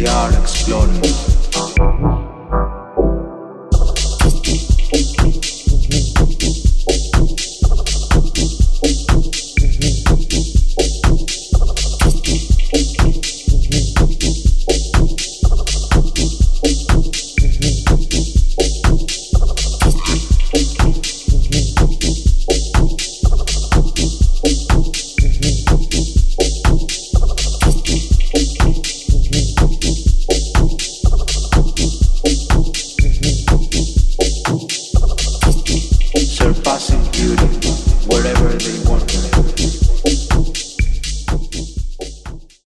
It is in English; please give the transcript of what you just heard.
we are exploring. Passing beauty wherever they want.